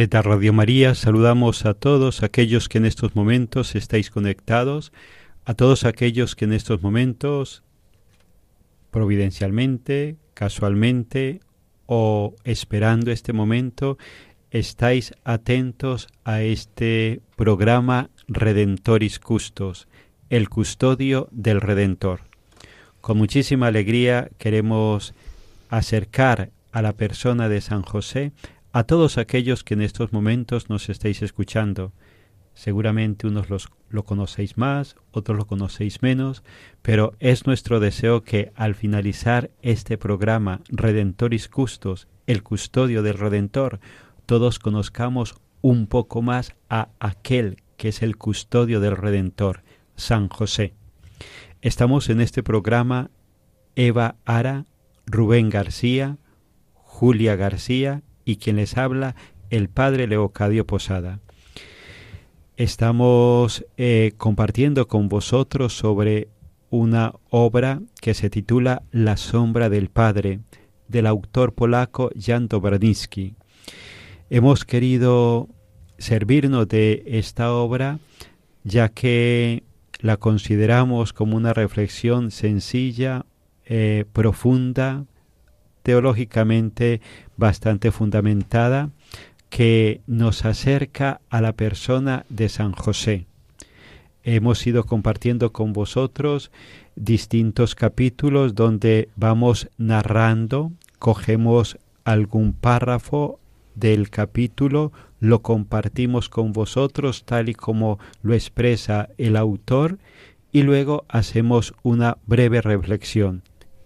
Desde Radio María saludamos a todos aquellos que en estos momentos estáis conectados, a todos aquellos que en estos momentos, providencialmente, casualmente o esperando este momento, estáis atentos a este programa Redentoris Custos, el custodio del Redentor. Con muchísima alegría queremos acercar a la persona de San José a todos aquellos que en estos momentos nos estáis escuchando. Seguramente unos los, lo conocéis más, otros lo conocéis menos, pero es nuestro deseo que al finalizar este programa Redentoris Custos, el custodio del Redentor, todos conozcamos un poco más a aquel que es el custodio del Redentor, San José. Estamos en este programa Eva Ara, Rubén García, Julia García y quien les habla, el Padre Leocadio Posada. Estamos eh, compartiendo con vosotros sobre una obra que se titula La sombra del Padre, del autor polaco Jan Dobraniski. Hemos querido servirnos de esta obra ya que la consideramos como una reflexión sencilla, eh, profunda, teológicamente bastante fundamentada, que nos acerca a la persona de San José. Hemos ido compartiendo con vosotros distintos capítulos donde vamos narrando, cogemos algún párrafo del capítulo, lo compartimos con vosotros tal y como lo expresa el autor y luego hacemos una breve reflexión.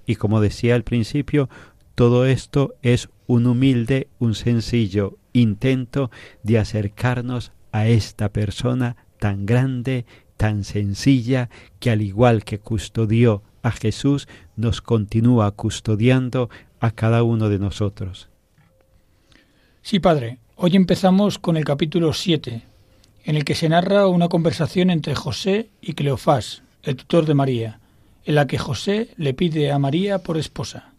Y como decía al principio, todo esto es un humilde, un sencillo intento de acercarnos a esta persona tan grande, tan sencilla, que al igual que custodió a Jesús, nos continúa custodiando a cada uno de nosotros. Sí, padre. Hoy empezamos con el capítulo 7, en el que se narra una conversación entre José y Cleofás, el tutor de María, en la que José le pide a María por esposa.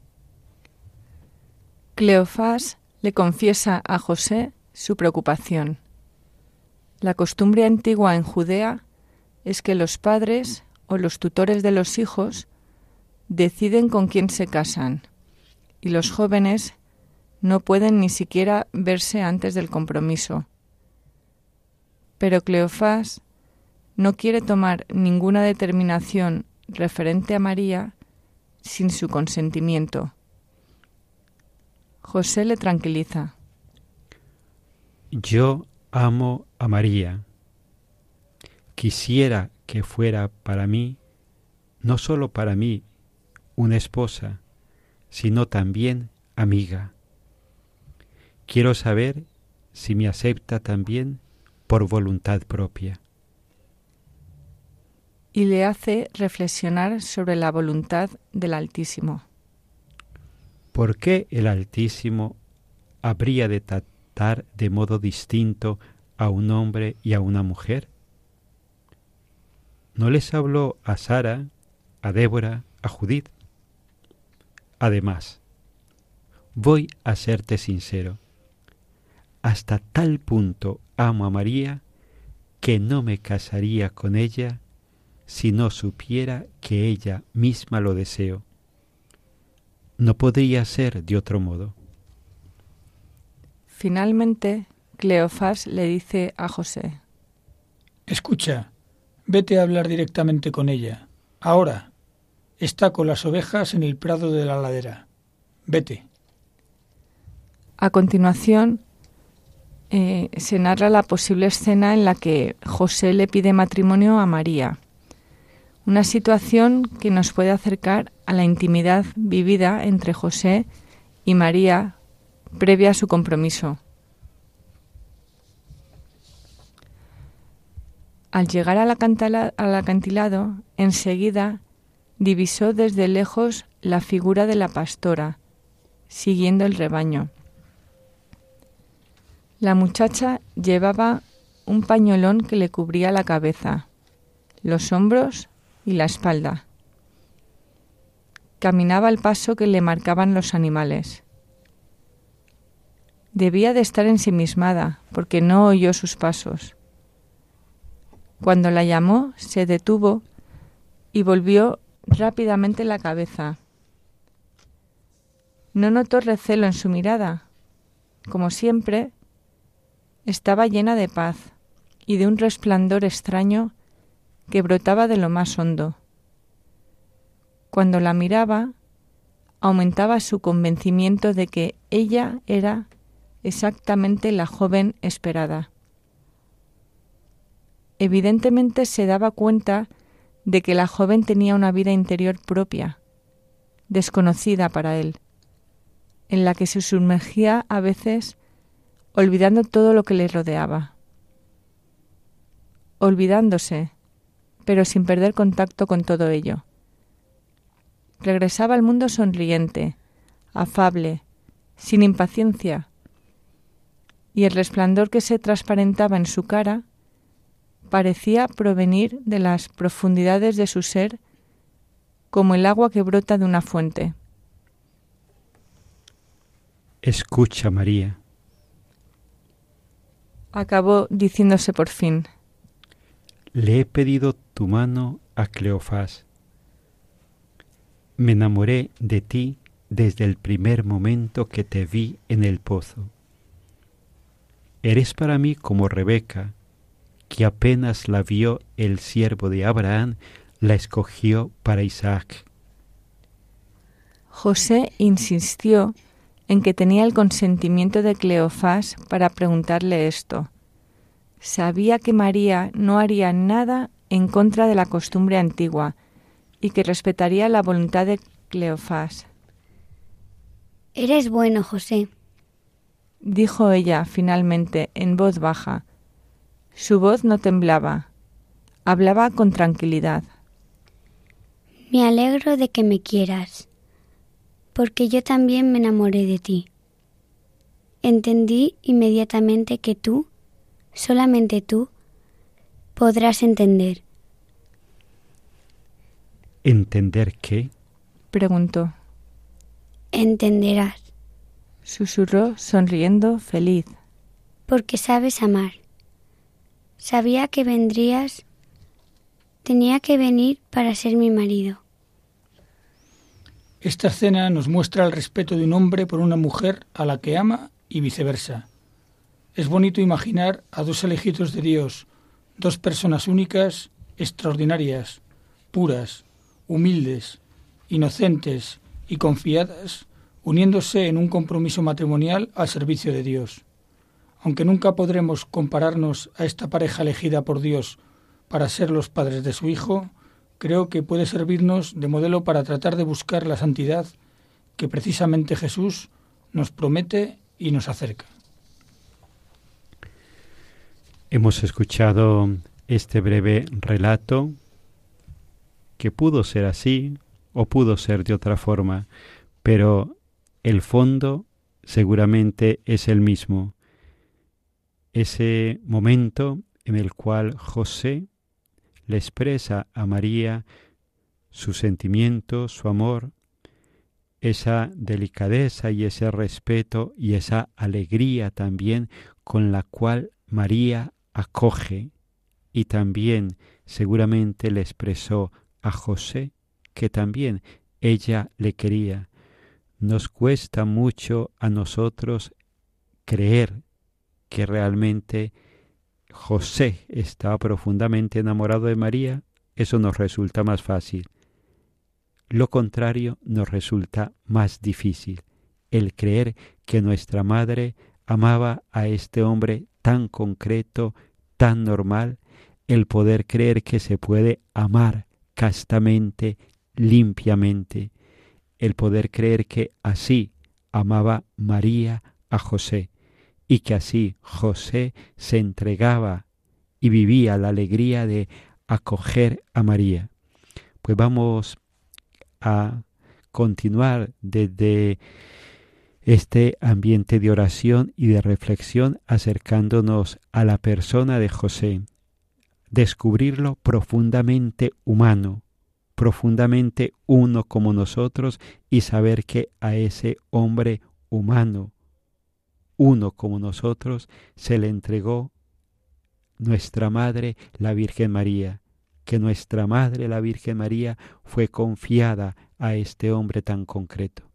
Cleofás le confiesa a José su preocupación. La costumbre antigua en Judea es que los padres o los tutores de los hijos deciden con quién se casan y los jóvenes no pueden ni siquiera verse antes del compromiso. Pero Cleofás no quiere tomar ninguna determinación referente a María sin su consentimiento. José le tranquiliza. Yo amo a María. Quisiera que fuera para mí, no sólo para mí, una esposa, sino también amiga. Quiero saber si me acepta también por voluntad propia. Y le hace reflexionar sobre la voluntad del Altísimo. ¿Por qué el Altísimo habría de tratar de modo distinto a un hombre y a una mujer? ¿No les habló a Sara, a Débora, a Judith? Además, voy a serte sincero. Hasta tal punto amo a María que no me casaría con ella si no supiera que ella misma lo deseo. No podría ser de otro modo. Finalmente, Cleofás le dice a José, Escucha, vete a hablar directamente con ella. Ahora. Está con las ovejas en el prado de la ladera. Vete. A continuación, eh, se narra la posible escena en la que José le pide matrimonio a María. Una situación que nos puede acercar a la intimidad vivida entre José y María previa a su compromiso. Al llegar al, acantilado, enseguida divisó desde lejos la figura de la pastora, siguiendo el rebaño. La muchacha llevaba un pañolón que le cubría la cabeza, los hombros y la espalda. Caminaba al paso que le marcaban los animales. Debía de estar ensimismada, porque no oyó sus pasos. Cuando la llamó, se detuvo y volvió rápidamente la cabeza. No notó recelo en su mirada. Como siempre, estaba llena de paz y de un resplandor extraño que brotaba de lo más hondo. Cuando la miraba, aumentaba su convencimiento de que ella era exactamente la joven esperada. Evidentemente se daba cuenta de que la joven tenía una vida interior propia, desconocida para él, en la que se sumergía a veces olvidando todo lo que le rodeaba, olvidándose, pero sin perder contacto con todo ello. Regresaba al mundo sonriente, afable, sin impaciencia, y el resplandor que se transparentaba en su cara parecía provenir de las profundidades de su ser como el agua que brota de una fuente. Escucha, María. Acabó diciéndose por fin. Le he pedido tu mano a Cleofás. Me enamoré de ti desde el primer momento que te vi en el pozo. Eres para mí como Rebeca, que apenas la vio el siervo de Abraham, la escogió para Isaac. José insistió en que tenía el consentimiento de Cleofás para preguntarle esto. Sabía que María no haría nada en contra de la costumbre antigua y que respetaría la voluntad de Cleofás. Eres bueno, José, dijo ella finalmente en voz baja, su voz no temblaba. Hablaba con tranquilidad. Me alegro de que me quieras, porque yo también me enamoré de ti. Entendí inmediatamente que tú, solamente tú, podrás entender. ¿Entender qué? preguntó. Entenderás. Susurró sonriendo feliz. Porque sabes amar. Sabía que vendrías. Tenía que venir para ser mi marido. Esta escena nos muestra el respeto de un hombre por una mujer a la que ama y viceversa. Es bonito imaginar a dos elegidos de Dios, dos personas únicas, extraordinarias, puras, humildes, inocentes y confiadas, uniéndose en un compromiso matrimonial al servicio de Dios. Aunque nunca podremos compararnos a esta pareja elegida por Dios para ser los padres de su Hijo, creo que puede servirnos de modelo para tratar de buscar la santidad que precisamente Jesús nos promete y nos acerca. Hemos escuchado este breve relato que pudo ser así o pudo ser de otra forma, pero el fondo seguramente es el mismo. Ese momento en el cual José le expresa a María su sentimiento, su amor, esa delicadeza y ese respeto y esa alegría también con la cual María acoge y también seguramente le expresó a José que también ella le quería. Nos cuesta mucho a nosotros creer que realmente José estaba profundamente enamorado de María, eso nos resulta más fácil. Lo contrario nos resulta más difícil, el creer que nuestra madre amaba a este hombre tan concreto, tan normal, el poder creer que se puede amar castamente, limpiamente, el poder creer que así amaba María a José y que así José se entregaba y vivía la alegría de acoger a María. Pues vamos a continuar desde este ambiente de oración y de reflexión acercándonos a la persona de José, descubrirlo profundamente humano, profundamente uno como nosotros y saber que a ese hombre humano, uno como nosotros, se le entregó nuestra Madre, la Virgen María, que nuestra Madre, la Virgen María, fue confiada a este hombre tan concreto.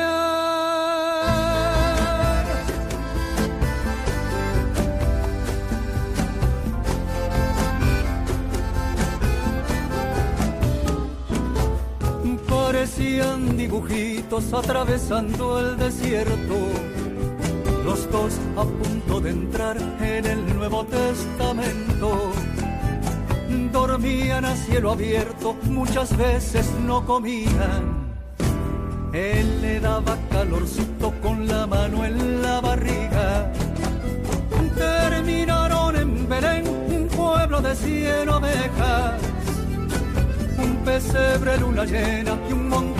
Parecían dibujitos atravesando el desierto, los dos a punto de entrar en el Nuevo Testamento. Dormían a cielo abierto, muchas veces no comían. Él le daba calorcito con la mano en la barriga. Terminaron en Belén, un pueblo de cien ovejas un pesebre, luna llena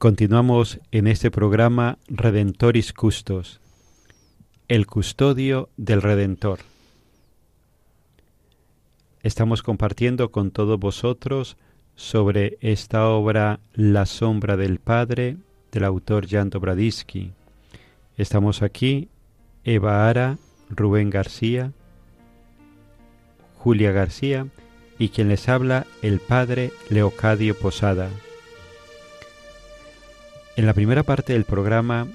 Continuamos en este programa Redentoris Custos, el custodio del Redentor. Estamos compartiendo con todos vosotros sobre esta obra La sombra del Padre del autor Jan Dobradisky. Estamos aquí Eva Ara, Rubén García, Julia García y quien les habla el Padre Leocadio Posada. En la primera parte del programa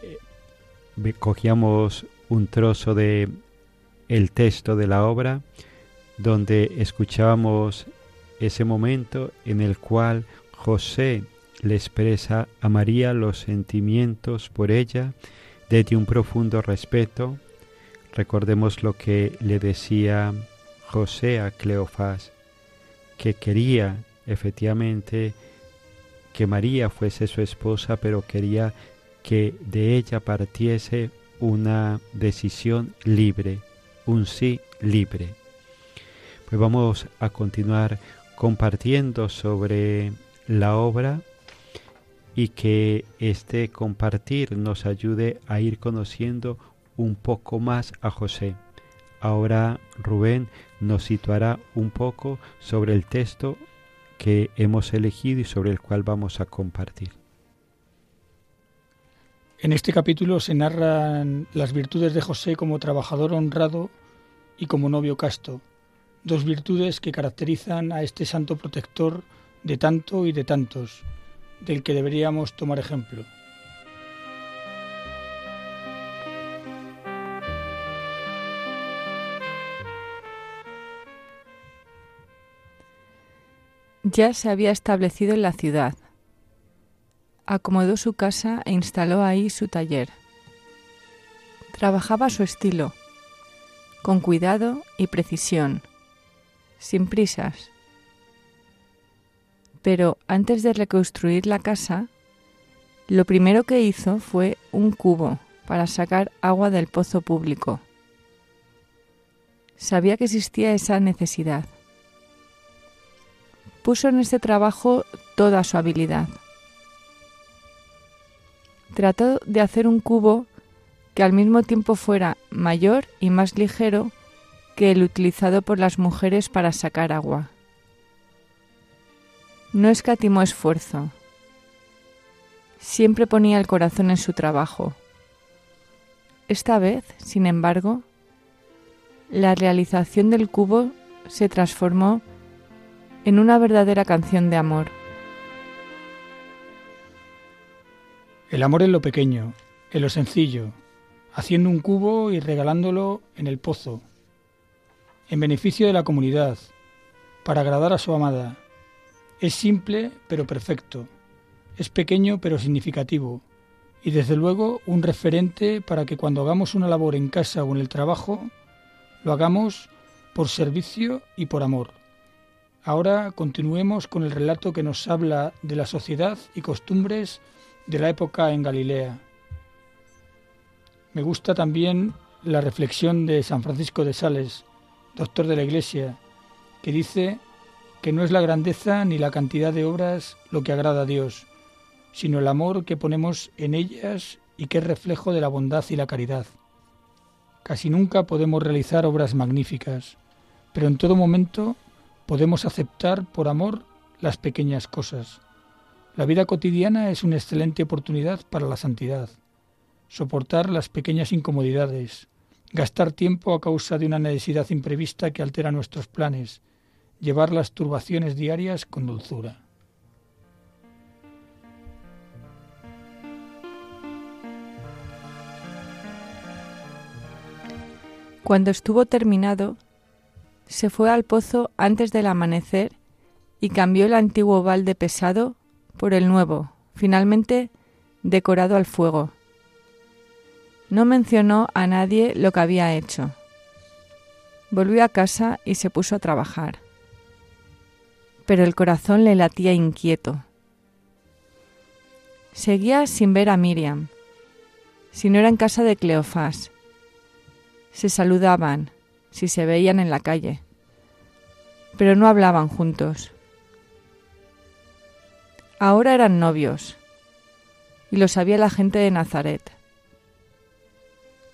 eh, cogíamos un trozo de el texto de la obra donde escuchábamos ese momento en el cual José le expresa a María los sentimientos por ella desde un profundo respeto. Recordemos lo que le decía José a Cleofás, que quería efectivamente que María fuese su esposa, pero quería que de ella partiese una decisión libre, un sí libre. Pues vamos a continuar compartiendo sobre la obra y que este compartir nos ayude a ir conociendo un poco más a José. Ahora Rubén nos situará un poco sobre el texto que hemos elegido y sobre el cual vamos a compartir. En este capítulo se narran las virtudes de José como trabajador honrado y como novio casto, dos virtudes que caracterizan a este santo protector de tanto y de tantos, del que deberíamos tomar ejemplo. Ya se había establecido en la ciudad. Acomodó su casa e instaló ahí su taller. Trabajaba a su estilo, con cuidado y precisión, sin prisas. Pero antes de reconstruir la casa, lo primero que hizo fue un cubo para sacar agua del pozo público. Sabía que existía esa necesidad puso en este trabajo toda su habilidad. Trató de hacer un cubo que al mismo tiempo fuera mayor y más ligero que el utilizado por las mujeres para sacar agua. No escatimó esfuerzo. Siempre ponía el corazón en su trabajo. Esta vez, sin embargo, la realización del cubo se transformó en una verdadera canción de amor. El amor en lo pequeño, en lo sencillo, haciendo un cubo y regalándolo en el pozo, en beneficio de la comunidad, para agradar a su amada. Es simple pero perfecto, es pequeño pero significativo, y desde luego un referente para que cuando hagamos una labor en casa o en el trabajo, lo hagamos por servicio y por amor. Ahora continuemos con el relato que nos habla de la sociedad y costumbres de la época en Galilea. Me gusta también la reflexión de San Francisco de Sales, doctor de la Iglesia, que dice que no es la grandeza ni la cantidad de obras lo que agrada a Dios, sino el amor que ponemos en ellas y que es reflejo de la bondad y la caridad. Casi nunca podemos realizar obras magníficas, pero en todo momento podemos aceptar por amor las pequeñas cosas. La vida cotidiana es una excelente oportunidad para la santidad. Soportar las pequeñas incomodidades, gastar tiempo a causa de una necesidad imprevista que altera nuestros planes, llevar las turbaciones diarias con dulzura. Cuando estuvo terminado, se fue al pozo antes del amanecer y cambió el antiguo balde pesado por el nuevo, finalmente decorado al fuego. No mencionó a nadie lo que había hecho. Volvió a casa y se puso a trabajar. Pero el corazón le latía inquieto. Seguía sin ver a Miriam, si no era en casa de Cleofás. Se saludaban, si se veían en la calle, pero no hablaban juntos. Ahora eran novios, y lo sabía la gente de Nazaret.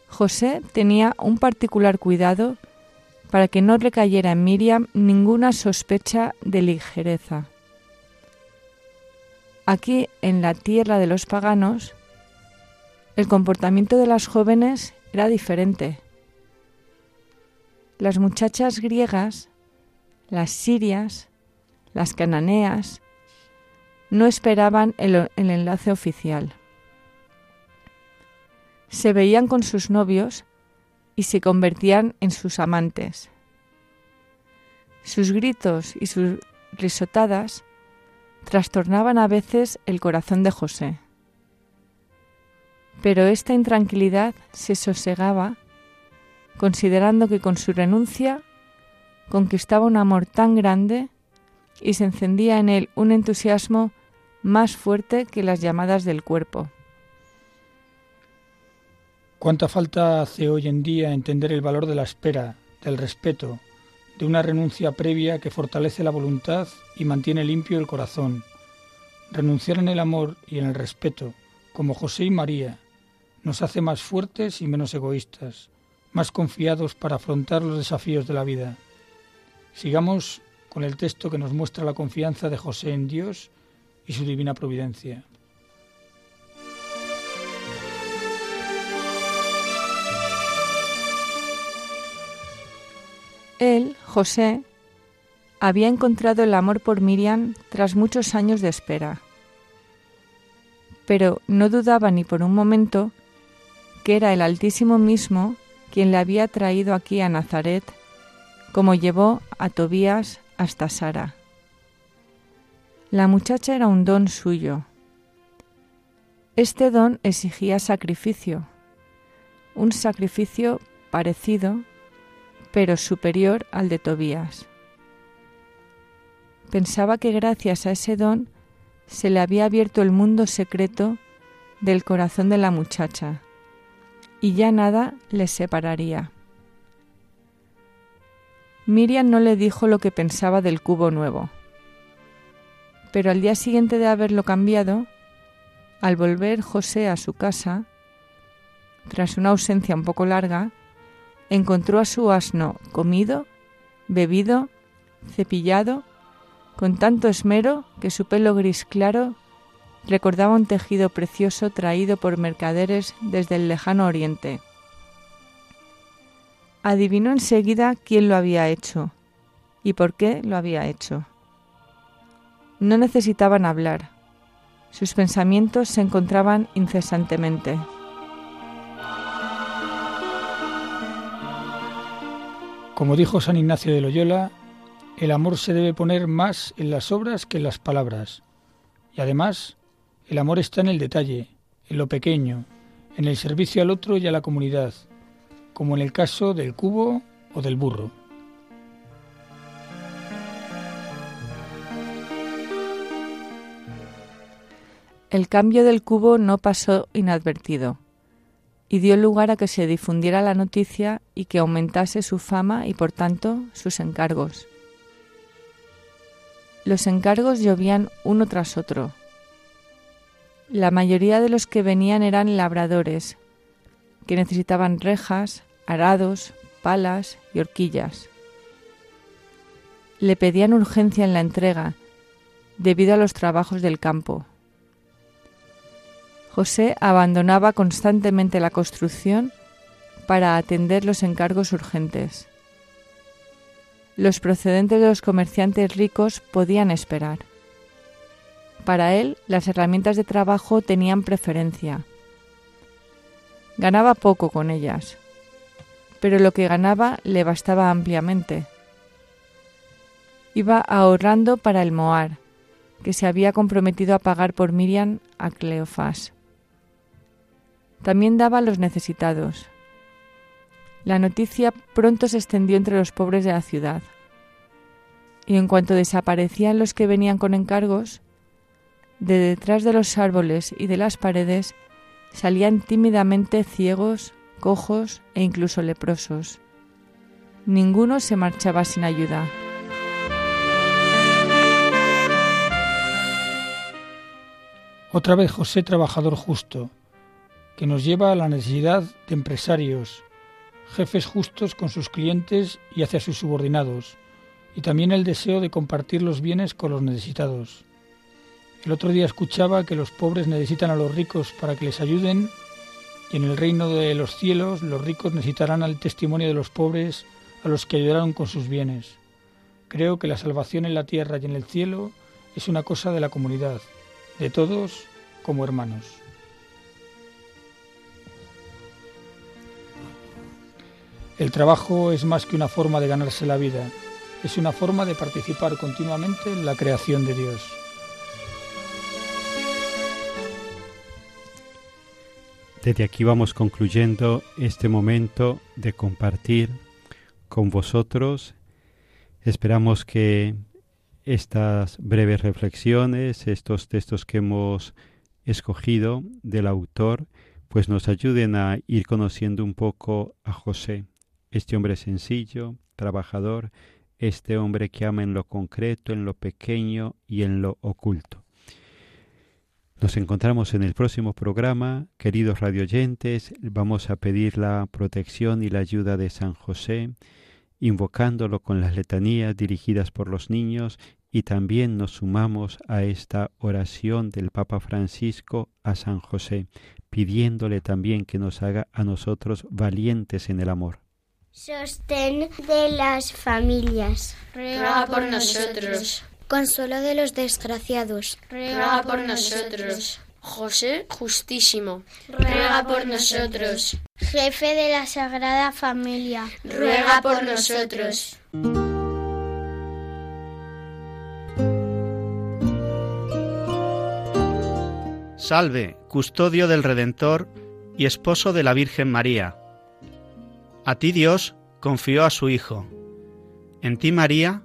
José tenía un particular cuidado para que no recayera en Miriam ninguna sospecha de ligereza. Aquí, en la tierra de los paganos, el comportamiento de las jóvenes era diferente. Las muchachas griegas, las sirias, las cananeas, no esperaban el, enlace oficial se veían con sus novios y se convertían en sus amantes. Sus gritos y sus risotadas trastornaban a veces el corazón de José. Pero esta intranquilidad se sosegaba considerando que con su renuncia conquistaba un amor tan grande y se encendía en él un entusiasmo más fuerte que las llamadas del cuerpo. ¿Cuánta falta hace hoy en día entender el valor de la espera, del respeto, de una renuncia previa que fortalece la voluntad y mantiene limpio el corazón? Renunciar en el amor y en el respeto, como José y María, nos hace más fuertes y menos egoístas, más confiados para afrontar los desafíos de la vida. Sigamos con el texto que nos muestra la confianza de José en Dios y su divina providencia. Él, José, había encontrado el amor por Miriam tras muchos años de espera. Pero no dudaba ni por un momento que era el Altísimo mismo quien le había traído aquí a Nazaret, como llevó a Tobías hasta Sara. La muchacha era un don suyo. Este don exigía sacrificio, un sacrificio parecido pero superior al de Tobías. Pensaba que gracias a ese don se le había abierto el mundo secreto del corazón de la muchacha, y ya nada les separaría. Miriam no le dijo lo que pensaba del cubo nuevo, pero al día siguiente de haberlo cambiado, al volver José a su casa, tras una ausencia un poco larga, encontró a su asno comido, bebido, cepillado, con tanto esmero que su pelo gris claro recordaba un tejido precioso traído por mercaderes desde el lejano oriente. Adivinó enseguida quién lo había hecho y por qué lo había hecho. No necesitaban hablar, sus pensamientos se encontraban incesantemente. Como dijo San Ignacio de Loyola, el amor se debe poner más en las obras que en las palabras. Y además, el amor está en el detalle, en lo pequeño, en el servicio al otro y a la comunidad, como en el caso del cubo o del burro. El cambio del cubo no pasó inadvertido y dio lugar a que se difundiera la noticia y que aumentase su fama y por tanto sus encargos. los encargos llovían uno tras otro. La mayoría de los que venían eran labradores, que necesitaban rejas, arados, palas y horquillas. Le pedían urgencia en la entrega, debido a los trabajos del campo. José abandonaba constantemente la construcción para atender los encargos urgentes. Los procedentes de los comerciantes ricos podían esperar. Para él, las herramientas de trabajo tenían preferencia. Ganaba poco con ellas, pero lo que ganaba le bastaba ampliamente. Iba ahorrando para el Moar, que se había comprometido a pagar por Miriam a Cleofás. También daba a los necesitados. La noticia pronto se extendió entre los pobres de la ciudad. Y en cuanto desaparecían los que venían con encargos, de detrás de los árboles y de las paredes salían tímidamente ciegos, cojos e incluso leprosos. Ninguno se marchaba sin ayuda. Otra vez José trabajador justo, que nos lleva a la necesidad de empresarios, jefes justos con sus clientes y hacia sus subordinados, y también el deseo de compartir los bienes con los necesitados. El otro día escuchaba que los pobres necesitan a los ricos para que les ayuden y en el reino de los cielos los ricos necesitarán al testimonio de los pobres a los que ayudaron con sus bienes. Creo que la salvación en la tierra y en el cielo es una cosa de la comunidad, de todos como hermanos. El trabajo es más que una forma de ganarse la vida, es una forma de participar continuamente en la creación de Dios. Desde aquí vamos concluyendo este momento de compartir con vosotros. Esperamos que estas breves reflexiones, estos textos que hemos escogido del autor, pues nos ayuden a ir conociendo un poco a José, este hombre sencillo, trabajador, este hombre que ama en lo concreto, en lo pequeño y en lo oculto. Nos encontramos en el próximo programa, queridos radioyentes, vamos a pedir la protección y la ayuda de San José, invocándolo con las letanías dirigidas por los niños y también nos sumamos a esta oración del Papa Francisco a San José, pidiéndole también que nos haga a nosotros valientes en el amor. Sostén de las familias. Ruega por nosotros. Consuelo de los desgraciados. Ruega por nosotros. José Justísimo. Ruega por nosotros. Jefe de la Sagrada Familia. Ruega por nosotros. Salve, custodio del Redentor y esposo de la Virgen María. A ti Dios confió a su Hijo. En ti María